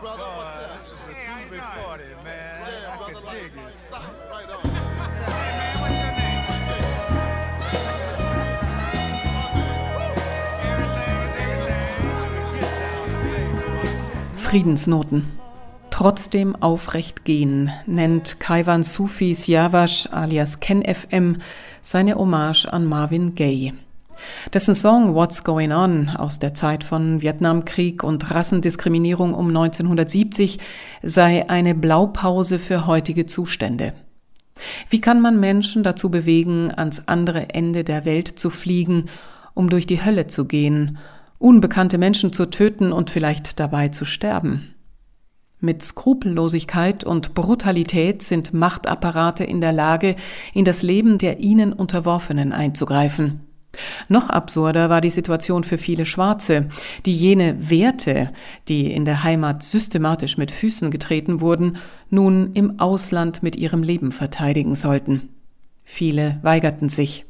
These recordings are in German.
brother. What's up? This is a good recording, man. Yeah, I can dig it. Right on. Hey, man, what's your name? Friedensnoten. Trotzdem aufrecht gehen, nennt Kaiwan Sufi Siavash alias Ken FM seine Hommage an Marvin Gaye. Dessen Song What's Going On aus der Zeit von Vietnamkrieg und Rassendiskriminierung um 1970 sei eine Blaupause für heutige Zustände. Wie kann man Menschen dazu bewegen, ans andere Ende der Welt zu fliegen, um durch die Hölle zu gehen, unbekannte Menschen zu töten und vielleicht dabei zu sterben? Mit Skrupellosigkeit und Brutalität sind Machtapparate in der Lage, in das Leben der ihnen Unterworfenen einzugreifen. Noch absurder war die Situation für viele Schwarze, die jene Werte, die in der Heimat systematisch mit Füßen getreten wurden, nun im Ausland mit ihrem Leben verteidigen sollten. Viele weigerten sich.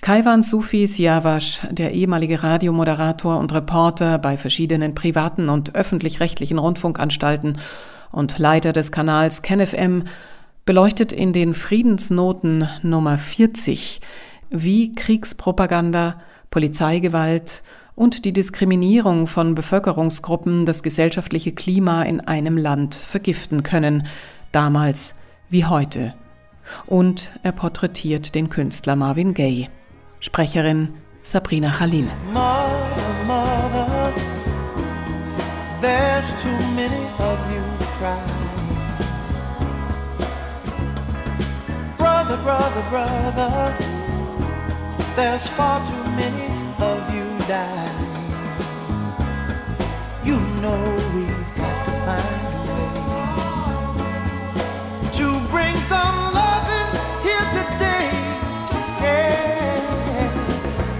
Kaiwan Sufi Siavash, der ehemalige Radiomoderator und Reporter bei verschiedenen privaten und öffentlich-rechtlichen Rundfunkanstalten und Leiter des Kanals KenFM, beleuchtet in den Friedensnoten Nummer 40 wie Kriegspropaganda, Polizeigewalt und die Diskriminierung von Bevölkerungsgruppen das gesellschaftliche Klima in einem Land vergiften können, damals wie heute. Und er porträtiert den Künstler Marvin Gaye. Sprecherin Sabrina Khalil. Mother, mother, there's too many of you crying. Brother, brother, brother, there's far too many of you dying. You know we've got to find a way to bring some loving here today. Yeah.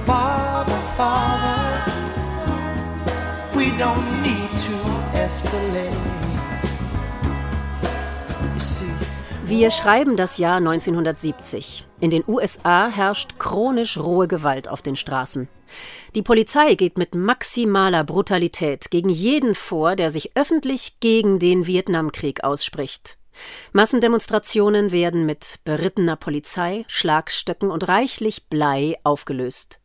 Father, Father, we don't need to escalate. Wir schreiben das Jahr 1970. In den USA herrscht chronisch rohe Gewalt auf den Straßen. Die Polizei geht mit maximaler Brutalität gegen jeden vor, der sich öffentlich gegen den Vietnamkrieg ausspricht. Massendemonstrationen werden mit berittener Polizei, Schlagstöcken und reichlich Blei aufgelöst.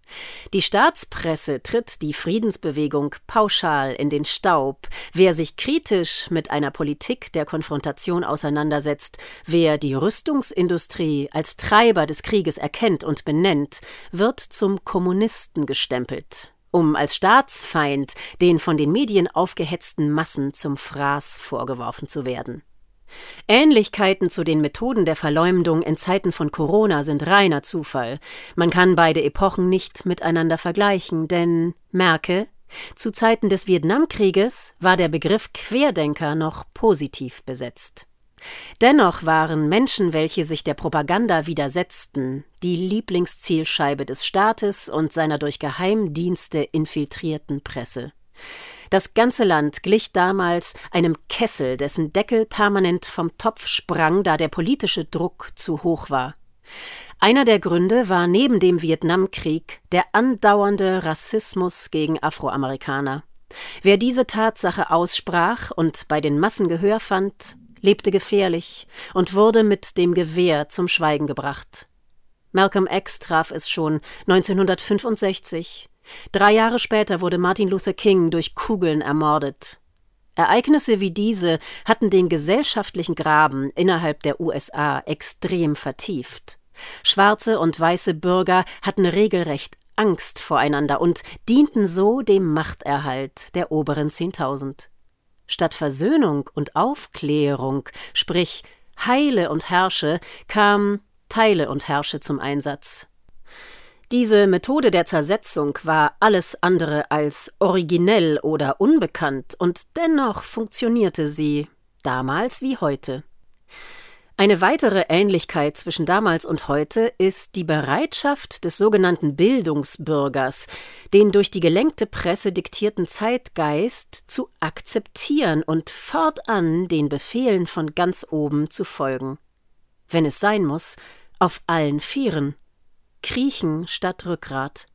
Die Staatspresse tritt die Friedensbewegung pauschal in den Staub. Wer sich kritisch mit einer Politik der Konfrontation auseinandersetzt, wer die Rüstungsindustrie als Treiber des Krieges erkennt und benennt, wird zum Kommunisten gestempelt, um als Staatsfeind den von den Medien aufgehetzten Massen zum Fraß vorgeworfen zu werden. Ähnlichkeiten zu den Methoden der Verleumdung in Zeiten von Corona sind reiner Zufall. Man kann beide Epochen nicht miteinander vergleichen, denn merke, zu Zeiten des Vietnamkrieges war der Begriff Querdenker noch positiv besetzt. Dennoch waren Menschen, welche sich der Propaganda widersetzten, die Lieblingszielscheibe des Staates und seiner durch Geheimdienste infiltrierten Presse. Das ganze Land glich damals einem Kessel, dessen Deckel permanent vom Topf sprang, da der politische Druck zu hoch war. Einer der Gründe war neben dem Vietnamkrieg der andauernde Rassismus gegen Afroamerikaner. Wer diese Tatsache aussprach und bei den Massen Gehör fand, lebte gefährlich und wurde mit dem Gewehr zum Schweigen gebracht. Malcolm X traf es schon 1965. Drei Jahre später wurde Martin Luther King durch Kugeln ermordet. Ereignisse wie diese hatten den gesellschaftlichen Graben innerhalb der USA extrem vertieft. Schwarze und weiße Bürger hatten regelrecht Angst voreinander und dienten so dem Machterhalt der oberen Zehntausend. Statt Versöhnung und Aufklärung, sprich Heile und Herrsche, kam Teile und Herrsche zum Einsatz. Diese Methode der Zersetzung war alles andere als originell oder unbekannt, und dennoch funktionierte sie, damals wie heute. Eine weitere Ähnlichkeit zwischen damals und heute ist die Bereitschaft des sogenannten Bildungsbürgers, den durch die gelenkte Presse diktierten Zeitgeist zu akzeptieren und fortan den Befehlen von ganz oben zu folgen. Wenn es sein muss, auf allen Vieren. Kriechen statt Rückgrat.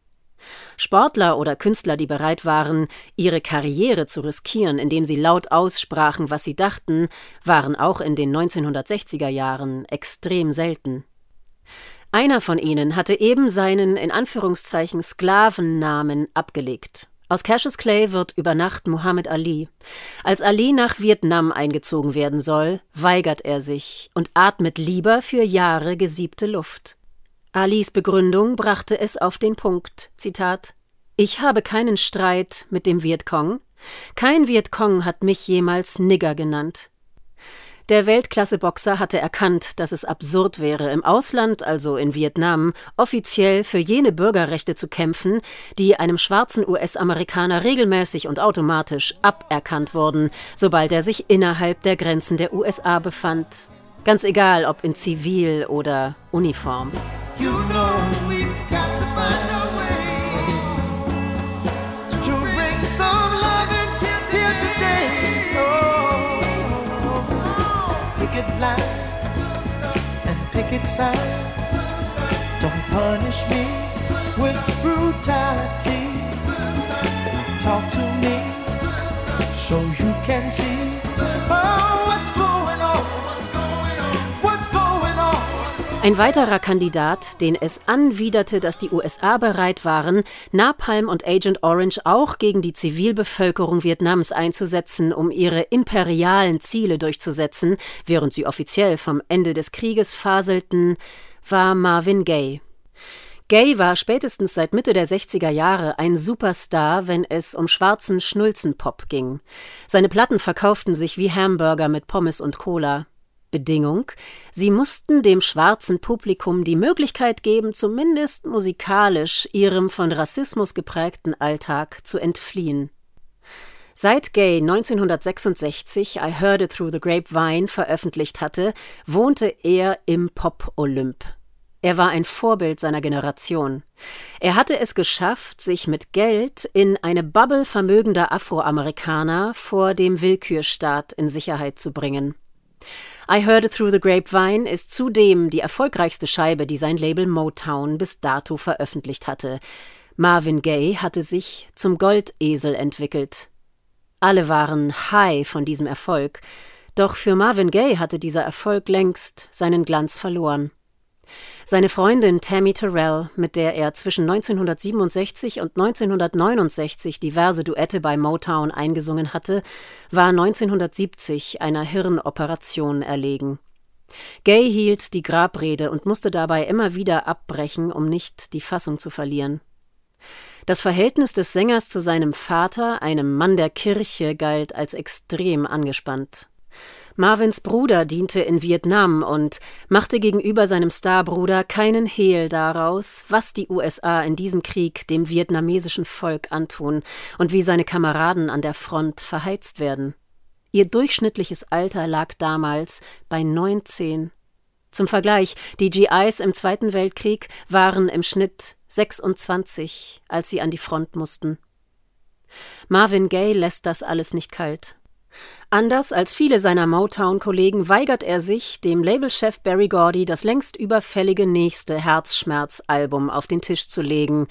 Sportler oder Künstler, die bereit waren, ihre Karriere zu riskieren, indem sie laut aussprachen, was sie dachten, waren auch in den 1960er Jahren extrem selten. Einer von ihnen hatte eben seinen in Anführungszeichen Sklavennamen abgelegt. Aus Cassius Clay wird über Nacht Muhammad Ali. Als Ali nach Vietnam eingezogen werden soll, weigert er sich und atmet lieber für Jahre gesiebte Luft. Alis Begründung brachte es auf den Punkt. Zitat Ich habe keinen Streit mit dem Vietcong. Kein Vietcong hat mich jemals Nigger genannt. Der Weltklasse-Boxer hatte erkannt, dass es absurd wäre, im Ausland, also in Vietnam, offiziell für jene Bürgerrechte zu kämpfen, die einem schwarzen US-Amerikaner regelmäßig und automatisch aberkannt wurden, sobald er sich innerhalb der Grenzen der USA befand. Ganz egal, ob in Zivil oder Uniform. You know. Oh, picket signs. Don't punish me with brutality. Talk to me so you can see oh, Ein weiterer Kandidat, den es anwiderte, dass die USA bereit waren, Napalm und Agent Orange auch gegen die Zivilbevölkerung Vietnams einzusetzen, um ihre imperialen Ziele durchzusetzen, während sie offiziell vom Ende des Krieges faselten, war Marvin Gaye. Gaye war spätestens seit Mitte der 60er Jahre ein Superstar, wenn es um schwarzen Schnulzenpop ging. Seine Platten verkauften sich wie Hamburger mit Pommes und Cola. Bedingung, sie mussten dem schwarzen Publikum die Möglichkeit geben, zumindest musikalisch ihrem von Rassismus geprägten Alltag zu entfliehen. Seit Gay 1966 I Heard It Through the Grapevine veröffentlicht hatte, wohnte er im Pop-Olymp. Er war ein Vorbild seiner Generation. Er hatte es geschafft, sich mit Geld in eine Bubble vermögender Afroamerikaner vor dem Willkürstaat in Sicherheit zu bringen. I Heard It Through the Grapevine ist zudem die erfolgreichste Scheibe, die sein Label Motown bis dato veröffentlicht hatte. Marvin Gaye hatte sich zum Goldesel entwickelt. Alle waren high von diesem Erfolg, doch für Marvin Gaye hatte dieser Erfolg längst seinen Glanz verloren. Seine Freundin Tammy Terrell, mit der er zwischen 1967 und 1969 diverse Duette bei Motown eingesungen hatte, war 1970 einer Hirnoperation erlegen. Gay hielt die Grabrede und musste dabei immer wieder abbrechen, um nicht die Fassung zu verlieren. Das Verhältnis des Sängers zu seinem Vater, einem Mann der Kirche, galt als extrem angespannt. Marvins Bruder diente in Vietnam und machte gegenüber seinem Starbruder keinen Hehl daraus, was die USA in diesem Krieg dem vietnamesischen Volk antun und wie seine Kameraden an der Front verheizt werden. Ihr durchschnittliches Alter lag damals bei 19. Zum Vergleich, die GIs im Zweiten Weltkrieg waren im Schnitt 26, als sie an die Front mussten. Marvin Gaye lässt das alles nicht kalt. Anders als viele seiner Motown-Kollegen weigert er sich, dem Labelchef Barry Gordy das längst überfällige nächste Herzschmerz-Album auf den Tisch zu legen.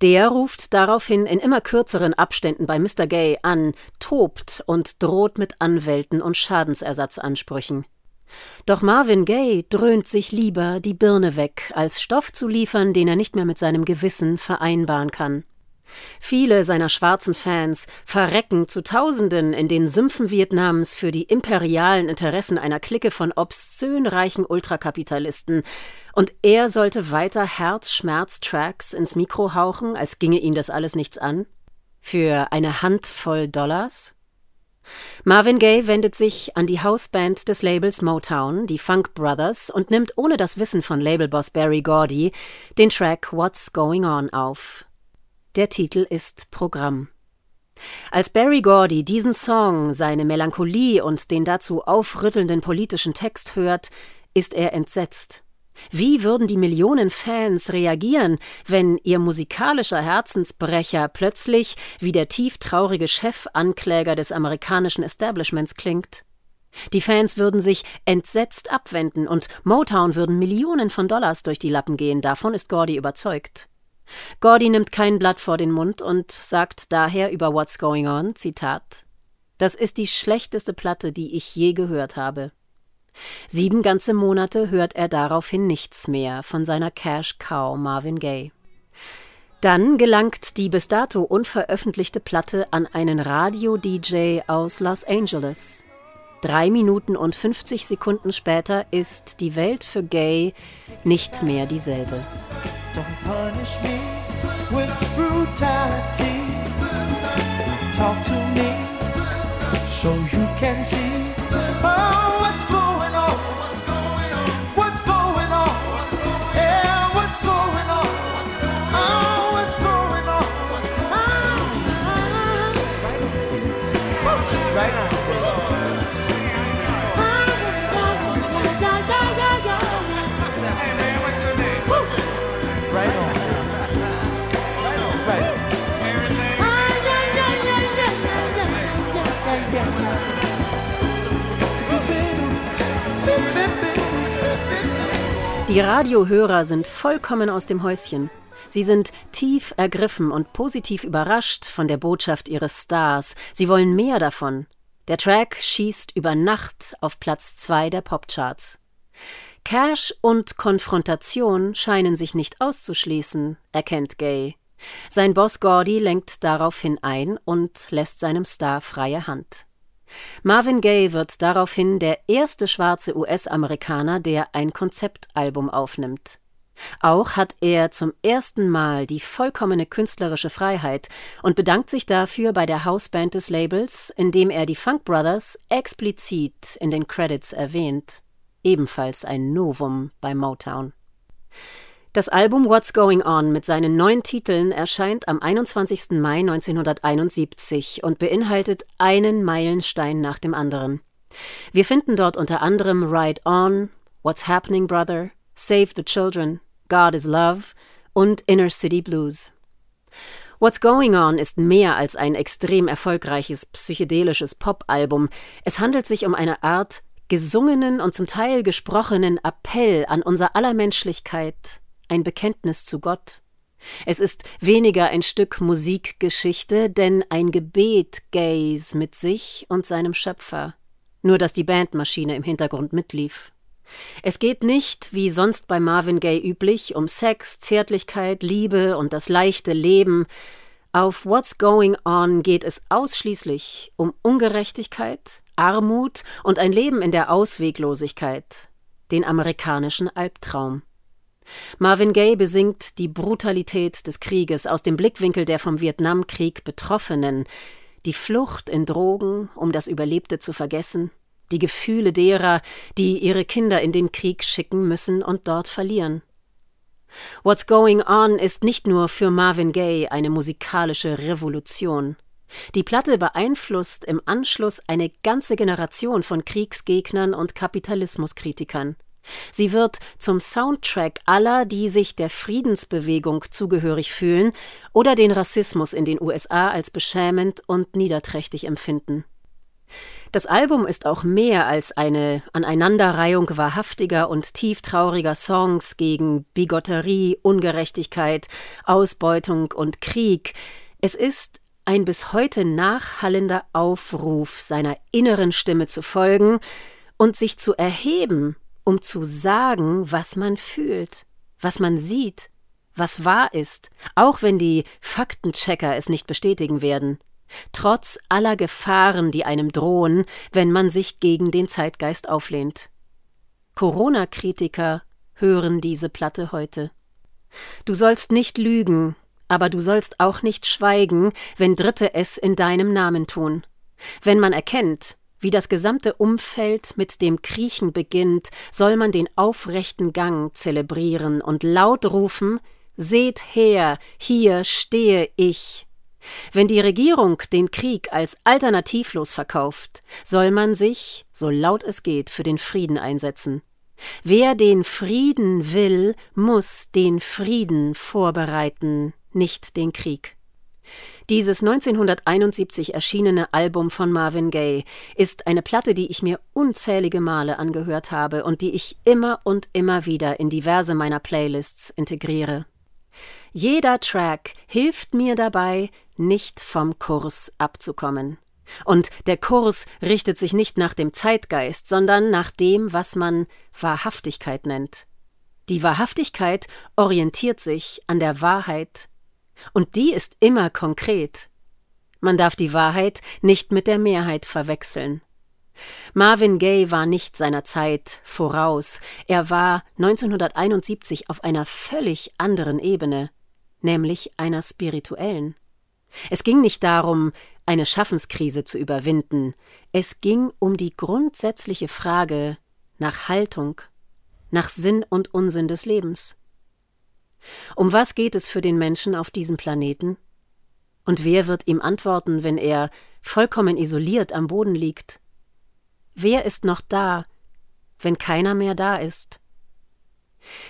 Der ruft daraufhin in immer kürzeren Abständen bei Mr. Gay an, tobt und droht mit Anwälten und Schadensersatzansprüchen. Doch Marvin Gaye dröhnt sich lieber die Birne weg, als Stoff zu liefern, den er nicht mehr mit seinem Gewissen vereinbaren kann. Viele seiner schwarzen Fans verrecken zu Tausenden in den Sümpfen Vietnams für die imperialen Interessen einer Clique von obszön reichen Ultrakapitalisten, und er sollte weiter Herzschmerz-Tracks ins Mikro hauchen, als ginge ihn das alles nichts an? Für eine Handvoll Dollars? Marvin Gaye wendet sich an die Hausband des Labels Motown, die Funk Brothers, und nimmt ohne das Wissen von Labelboss Barry Gordy den Track What's Going On auf. Der Titel ist Programm. Als Barry Gordy diesen Song, seine Melancholie und den dazu aufrüttelnden politischen Text hört, ist er entsetzt. Wie würden die Millionen Fans reagieren, wenn ihr musikalischer Herzensbrecher plötzlich wie der tieftraurige Chefankläger des amerikanischen Establishments klingt? Die Fans würden sich entsetzt abwenden und Motown würden Millionen von Dollars durch die Lappen gehen, davon ist Gordy überzeugt. Gordy nimmt kein Blatt vor den Mund und sagt daher über What's Going On, Zitat, das ist die schlechteste Platte, die ich je gehört habe. Sieben ganze Monate hört er daraufhin nichts mehr von seiner Cash Cow Marvin Gaye. Dann gelangt die bis dato unveröffentlichte Platte an einen Radio-DJ aus Los Angeles. Drei Minuten und 50 Sekunden später ist die Welt für Gay nicht mehr dieselbe. Talk Die Radiohörer sind vollkommen aus dem Häuschen. Sie sind tief ergriffen und positiv überrascht von der Botschaft ihres Stars. Sie wollen mehr davon. Der Track schießt über Nacht auf Platz 2 der Popcharts. Cash und Konfrontation scheinen sich nicht auszuschließen, erkennt Gay. Sein Boss Gordy lenkt daraufhin ein und lässt seinem Star freie Hand. Marvin Gaye wird daraufhin der erste schwarze US-Amerikaner, der ein Konzeptalbum aufnimmt. Auch hat er zum ersten Mal die vollkommene künstlerische Freiheit und bedankt sich dafür bei der Hausband des Labels, indem er die Funk Brothers explizit in den Credits erwähnt. Ebenfalls ein Novum bei Motown. Das Album What's Going On mit seinen neun Titeln erscheint am 21. Mai 1971 und beinhaltet einen Meilenstein nach dem anderen. Wir finden dort unter anderem Ride On, What's Happening Brother, Save the Children, God is Love und Inner City Blues. What's Going On ist mehr als ein extrem erfolgreiches psychedelisches Pop-Album. Es handelt sich um eine Art gesungenen und zum Teil gesprochenen Appell an unser aller Menschlichkeit, ein Bekenntnis zu Gott. Es ist weniger ein Stück Musikgeschichte, denn ein Gebet Gays mit sich und seinem Schöpfer. Nur dass die Bandmaschine im Hintergrund mitlief. Es geht nicht, wie sonst bei Marvin Gaye üblich, um Sex, Zärtlichkeit, Liebe und das leichte Leben. Auf What's Going On geht es ausschließlich um Ungerechtigkeit, Armut und ein Leben in der Ausweglosigkeit, den amerikanischen Albtraum. Marvin Gaye besingt die Brutalität des Krieges aus dem Blickwinkel der vom Vietnamkrieg Betroffenen, die Flucht in Drogen, um das Überlebte zu vergessen, die Gefühle derer, die ihre Kinder in den Krieg schicken müssen und dort verlieren. What's Going On ist nicht nur für Marvin Gaye eine musikalische Revolution. Die Platte beeinflusst im Anschluss eine ganze Generation von Kriegsgegnern und Kapitalismuskritikern. Sie wird zum Soundtrack aller, die sich der Friedensbewegung zugehörig fühlen oder den Rassismus in den USA als beschämend und niederträchtig empfinden. Das Album ist auch mehr als eine Aneinanderreihung wahrhaftiger und tieftrauriger Songs gegen Bigotterie, Ungerechtigkeit, Ausbeutung und Krieg. Es ist ein bis heute nachhallender Aufruf, seiner inneren Stimme zu folgen und sich zu erheben um zu sagen, was man fühlt, was man sieht, was wahr ist, auch wenn die Faktenchecker es nicht bestätigen werden, trotz aller Gefahren, die einem drohen, wenn man sich gegen den Zeitgeist auflehnt. Corona-Kritiker hören diese Platte heute. Du sollst nicht lügen, aber du sollst auch nicht schweigen, wenn Dritte es in deinem Namen tun. Wenn man erkennt, wie das gesamte Umfeld mit dem Kriechen beginnt, soll man den aufrechten Gang zelebrieren und laut rufen Seht her, hier stehe ich. Wenn die Regierung den Krieg als alternativlos verkauft, soll man sich, so laut es geht, für den Frieden einsetzen. Wer den Frieden will, muss den Frieden vorbereiten, nicht den Krieg. Dieses 1971 erschienene Album von Marvin Gaye ist eine Platte, die ich mir unzählige Male angehört habe und die ich immer und immer wieder in diverse meiner Playlists integriere. Jeder Track hilft mir dabei, nicht vom Kurs abzukommen. Und der Kurs richtet sich nicht nach dem Zeitgeist, sondern nach dem, was man Wahrhaftigkeit nennt. Die Wahrhaftigkeit orientiert sich an der Wahrheit, und die ist immer konkret. Man darf die Wahrheit nicht mit der Mehrheit verwechseln. Marvin Gaye war nicht seiner Zeit voraus, er war 1971 auf einer völlig anderen Ebene, nämlich einer spirituellen. Es ging nicht darum, eine Schaffenskrise zu überwinden, es ging um die grundsätzliche Frage nach Haltung, nach Sinn und Unsinn des Lebens. Um was geht es für den Menschen auf diesem Planeten? Und wer wird ihm antworten, wenn er vollkommen isoliert am Boden liegt? Wer ist noch da, wenn keiner mehr da ist?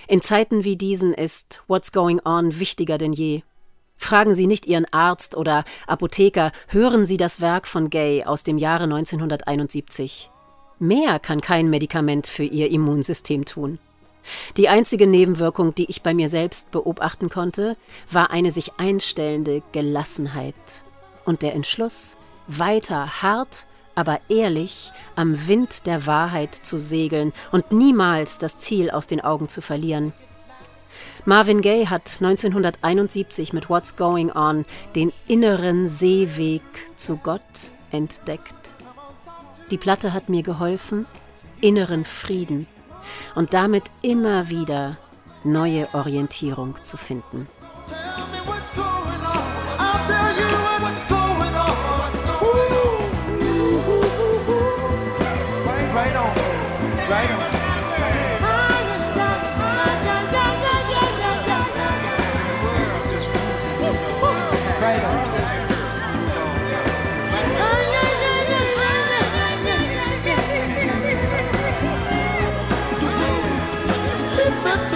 In Zeiten wie diesen ist What's Going On wichtiger denn je. Fragen Sie nicht Ihren Arzt oder Apotheker, hören Sie das Werk von Gay aus dem Jahre 1971. Mehr kann kein Medikament für Ihr Immunsystem tun. Die einzige Nebenwirkung, die ich bei mir selbst beobachten konnte, war eine sich einstellende Gelassenheit und der Entschluss, weiter hart, aber ehrlich am Wind der Wahrheit zu segeln und niemals das Ziel aus den Augen zu verlieren. Marvin Gaye hat 1971 mit What's Going On den inneren Seeweg zu Gott entdeckt. Die Platte hat mir geholfen, inneren Frieden und damit immer wieder neue Orientierung zu finden. the